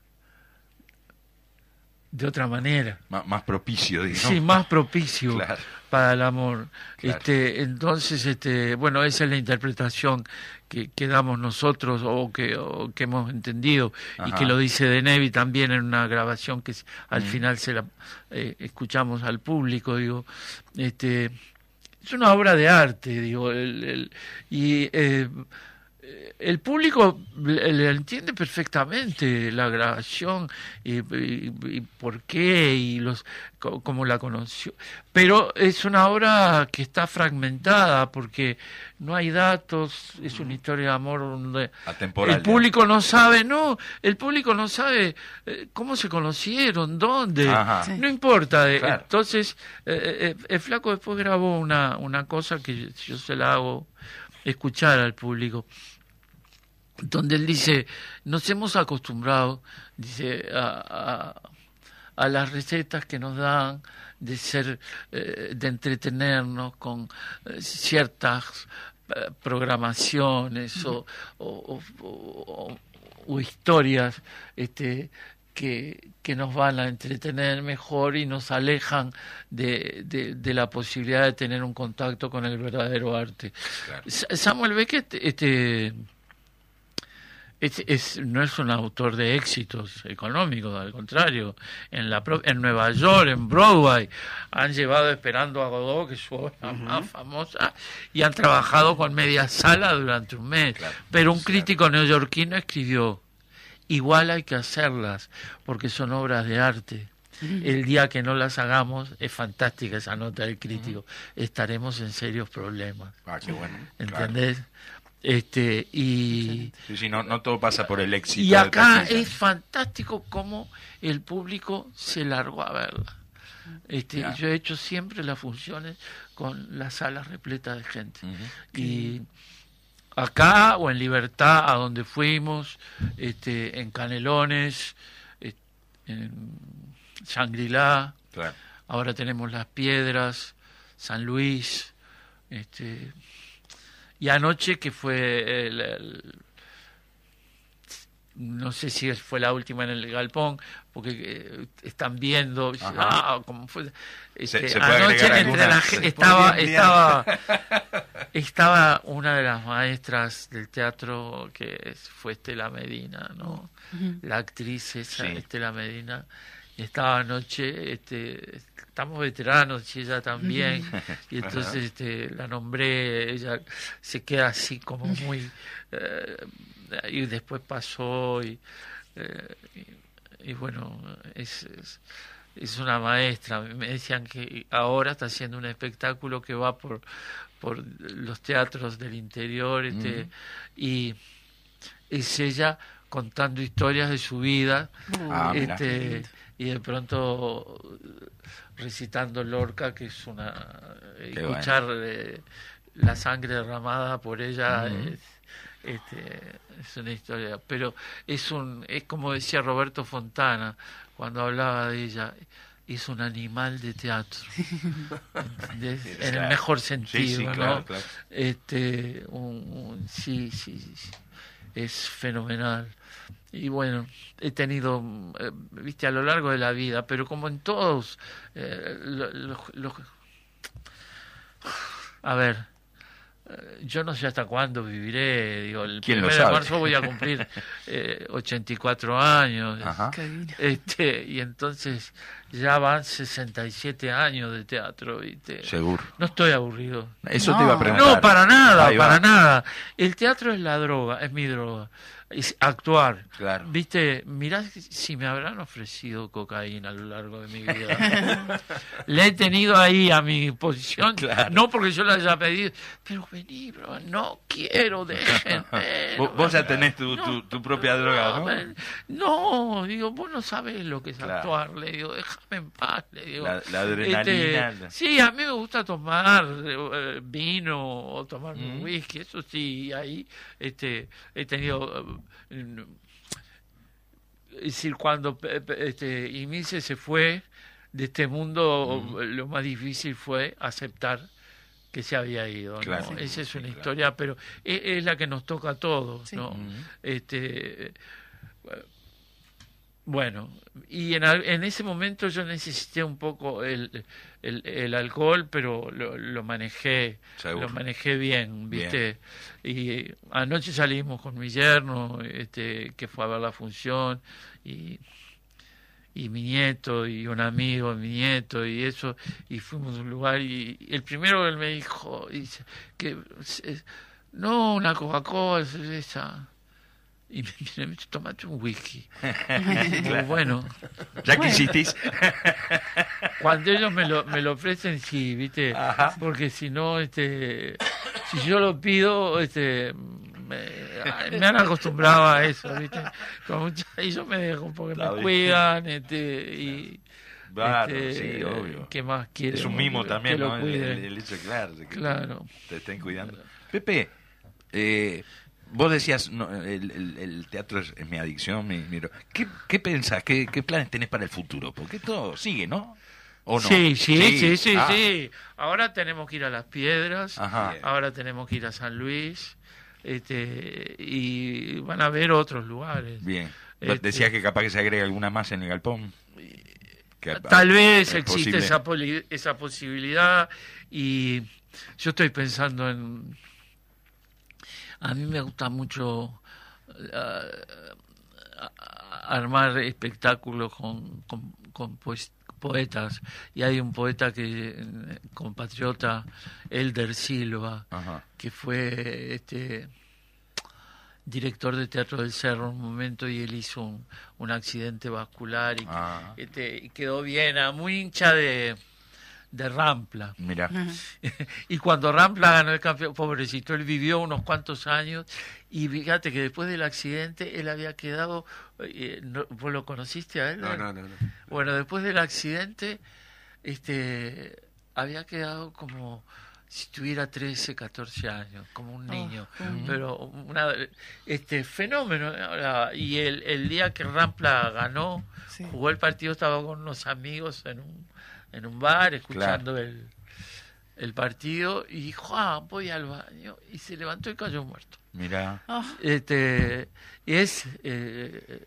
de otra manera. Má- más propicio, digamos. Sí, más propicio [laughs] Claro. Para el amor. Claro. Este, entonces, este, bueno, esa es la interpretación que, que damos nosotros o que, o que hemos entendido y que lo dice De Nevi también en una grabación que al Mm. final se la eh, escuchamos al público, digo, este, es una obra de arte, digo, el, el- y eh, el público le, le entiende perfectamente la grabación y, y- y por qué y los co- cómo la conoció pero es una obra que está fragmentada porque no hay datos es una historia de amor donde Atemporal. el público no sabe no el público no sabe eh, cómo se conocieron dónde. Sí. no importa eh, Claro. entonces eh, el flaco después grabó una una cosa que yo se la hago escuchar al público donde él dice, nos hemos acostumbrado, dice, a, a- a las recetas que nos dan de ser, eh, de entretenernos con eh, ciertas eh, programaciones o, o- o- o- o historias este, que, que nos van a entretener mejor y nos alejan de, de- de la posibilidad de tener un contacto con el verdadero arte. Claro. Samuel Beckett este, es, es- no es un autor de éxitos económicos, al contrario. En, la, en Nueva York, en Broadway, han llevado Esperando a Godot, que es su obra más famosa, y han trabajado con media sala durante un mes. Claro, Pero un claro. crítico neoyorquino escribió, igual hay que hacerlas, porque son obras de arte. El día que no las hagamos, es fantástica esa nota del crítico, estaremos en serios problemas. Ah, qué bueno. claro. Este, y, Sí, sí, no, no todo pasa por el éxito. y acá es fantástico cómo el público se largó a verla. Este. Yo he hecho siempre las funciones con las salas repletas de gente. Y acá o en Libertad, a donde fuimos, este, en Canelones, eh, en Shangri-La, Claro. ahora tenemos Las Piedras, San Luis, este, y anoche que fue el, el- no sé si fue la última en el galpón, porque eh, están viendo, ah, cómo fue, este, se anoche entre la estaba, estaba, [laughs] estaba una de las maestras del teatro que fue Estela Medina, ¿no? La actriz esa, Sí. Estela Medina, y estaba anoche, este, estamos veteranos y ella también, y entonces este, la nombré, ella se queda así como muy, eh, y después pasó y, eh, y, y bueno, es, es, es una maestra, me decían que ahora está haciendo un espectáculo que va por, por los teatros del interior, este, y es ella contando historias de su vida, Ah, mira. Y de pronto recitando Lorca, que es una Qué escuchar eh, la sangre derramada por ella es, este, es una historia, pero es un es como decía Roberto Fontana cuando hablaba de ella, es un animal de teatro, [laughs] ¿entendés? en el mejor Sí, sentido, sí, ¿no? claro, claro. Este, un- un- sí, sí, sí, es fenomenal. Y bueno, he tenido, eh, viste, a lo largo de la vida, pero como en todos, eh, lo- lo- lo- a ver, eh, yo no sé hasta cuándo viviré. Digo, el ¿Quién lo 1 de marzo voy a cumplir [laughs] eh, 84 años. Ajá. Este, y entonces ya van 67 años de teatro, ¿viste? Seguro. No estoy aburrido. Eso No. te iba a preguntar. No, para nada, para nada. El teatro es la droga, es mi droga. Es actuar. Claro. Viste, mirá si me habrán ofrecido cocaína a lo largo de mi vida. [laughs] Le he tenido ahí a mi posición, Claro. no porque yo la haya pedido, pero vení, bro, no quiero, [laughs] déjenme. Vos, vos ya tenés tu, No, tu, tu propia droga, ¿no? digo, vos no sabés lo que es Claro. actuar, le digo, déjame en paz, le digo. La, la adrenalina. Este, sí, a mí me gusta tomar eh, vino o tomar Mm. whisky, eso sí, ahí este, he tenido... eh, es decir, cuando este, Imice se fue de este mundo, Mm. lo más difícil fue aceptar que se había ido. ¿no? Claro. Esa es una claro. historia, pero es, es la que nos toca a todos. Sí. ¿no? Mm. Este, bueno, y en, en ese momento yo necesité un poco el, el, el alcohol, pero lo, lo manejé, Seguro. lo manejé bien, ¿viste? Y anoche salimos con mi yerno, este, que fue a ver la función, y, y mi nieto, y un amigo mi nieto, y eso, y fuimos a un lugar, y, y el primero él me dijo, dice, que no una Coca-Cola, cerveza. Y me dice, tomate un whisky. Y [laughs] digo, bueno, Ya que insistís. cuando ellos me lo, me lo ofrecen, sí, ¿viste? Ajá. Porque si no, este, si yo lo pido, este, me, me han acostumbrado a eso, ¿viste? Y yo me dejo porque Está me cuidan, este, y... Claro, este, sí, obvio. ¿Qué más quieren? Es un mimo también, ¿no? El, cuiden. el- el hecho, claro, de que Claro. te estén cuidando. Pepe, eh, vos decías, no, el, el- el teatro es, es mi adicción, mi, mi- ¿Qué, ¿Qué pensás? ¿Qué, ¿Qué planes tenés para el futuro? Porque esto sigue, ¿no? ¿O no? Sí, sí, sí, sí, Ah, sí. Ahora tenemos que ir a Las Piedras, Ajá. ahora tenemos que ir a San Luis, este, y van a haber otros lugares. Bien. Este- Decías que capaz que se agrega alguna más en el galpón. Que- Tal vez es existe esa, poli- esa posibilidad y yo estoy pensando en... A mí me gusta mucho a- armar espectáculos con, con, poetas y hay un poeta que eh, compatriota Elder Silva Ajá. que fue este director de Teatro del Cerro en un momento y él hizo un, un accidente vascular y, Ah. este, y quedó bien, ah, muy hincha de, de Rampla. Mira. [laughs] y cuando Rampla ganó el campeón, pobrecito, él vivió unos cuantos años y fíjate que después del accidente él había quedado, eh, no- ¿vos lo conociste a él? No, no, no. no. Bueno, después del accidente, este, había quedado como si tuviera 13, 14 años, como un niño. Pero una, este fenómeno. Ahora, y el, el día que Rampla ganó, Sí. jugó el partido, estaba con unos amigos en un, en un bar escuchando el, el partido y dijo, ah, voy al baño. Y se levantó y cayó muerto. Mira. Ah, Este, es, eh,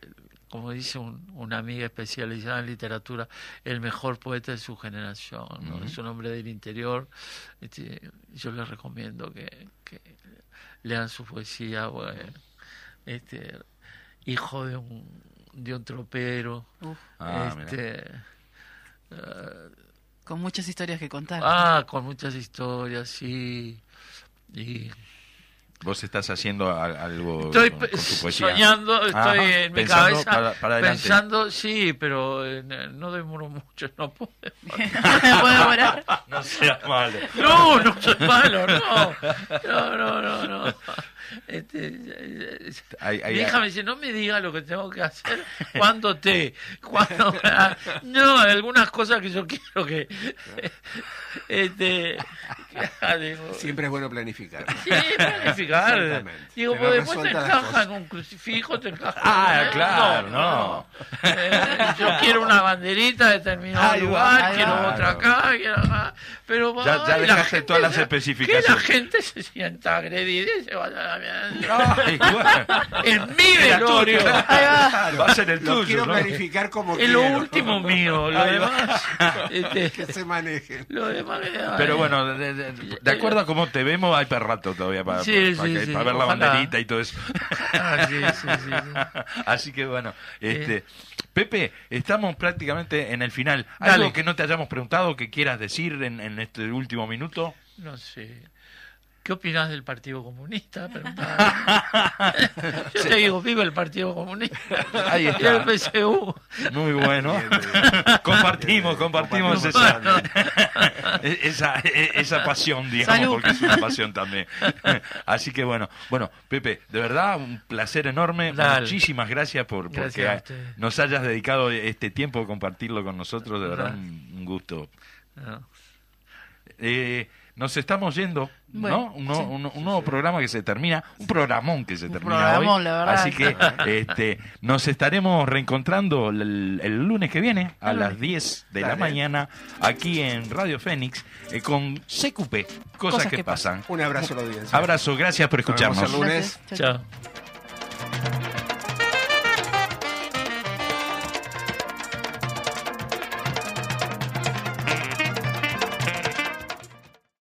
como dice un- una amiga especializada en literatura, el mejor poeta de su generación. Es un hombre del interior. Este, yo les recomiendo que, que lean su poesía. bueno, este, hijo de un, de un tropero. Ah, mira. Eh, con muchas historias que contar. ah, con muchas historias, sí. Y Vos estás haciendo algo Estoy con, con tu poesía. soñando, estoy Ajá, en mi pensando cabeza para- para pensando, sí, pero eh, no demoro mucho, no puedo. [laughs] ¿Puedo demorar? No seas malo. No, no soy malo, no. No, no, no, no. Este, mi hija me dice, no me diga lo que tengo que hacer, cuándo te, cuándo... No, algunas cosas que yo quiero que... [laughs] Este, digo, Siempre es bueno planificar. Sí, planificar. Digo, pues después te resueltas las encaja cosas. en un crucifijo, te encaja. Ah, claro, no. Eh, yo quiero una banderita de determinado lugar, quiero va. otra acá, quiero acá. Pero Ya- ya ay, la dejaste gente todas las especificaciones. Que la gente se sienta agredida y se vaya a Era velorio. tuyo. Va a ser el Lo tuyo, quiero ¿no? planificar como Es lo quiero. último mío. Lo demás. este, [laughs] Que se manejen. lo demás Pero bueno, de, de- de acuerdo a cómo te vemos, hay para rato todavía para, Sí, para sí, que- sí, para ver la banderita y todo eso. Ah, sí, sí, sí, sí. [laughs] Así que bueno, este, Pepe, estamos prácticamente en el final. Dale. ¿Algo que no te hayamos preguntado que quieras decir en, en este último minuto? No sé. ¿Qué opinas del Partido Comunista? [laughs] Preguntaba. Yo te digo, viva el Partido Comunista. Ahí Y está. el PSU. Muy bueno. compartimos, compartimos esa, esa, esa pasión, digamos, Salud. porque es una pasión también. [laughs] Así que bueno, bueno, Pepe, de verdad un placer enorme. Dale. Muchísimas gracias por Gracias porque nos hayas dedicado este tiempo a compartirlo con nosotros, de verdad un gusto. No. Eh, nos estamos yendo, Bueno, ¿no? Un, nuevo- sí. un- un nuevo programa que se termina, un programón que se termina programón, hoy. la verdad. Así que [laughs] este, nos estaremos reencontrando el, el lunes que viene a El las lunes. 10 de la mañana aquí en Radio Fénix eh, con CQP, cosas, Cosas que, que pasan. Un abrazo a la audiencia. Abrazo, gracias por Nos vemos escucharnos. el lunes. Gracias. Chao, chao. Chao.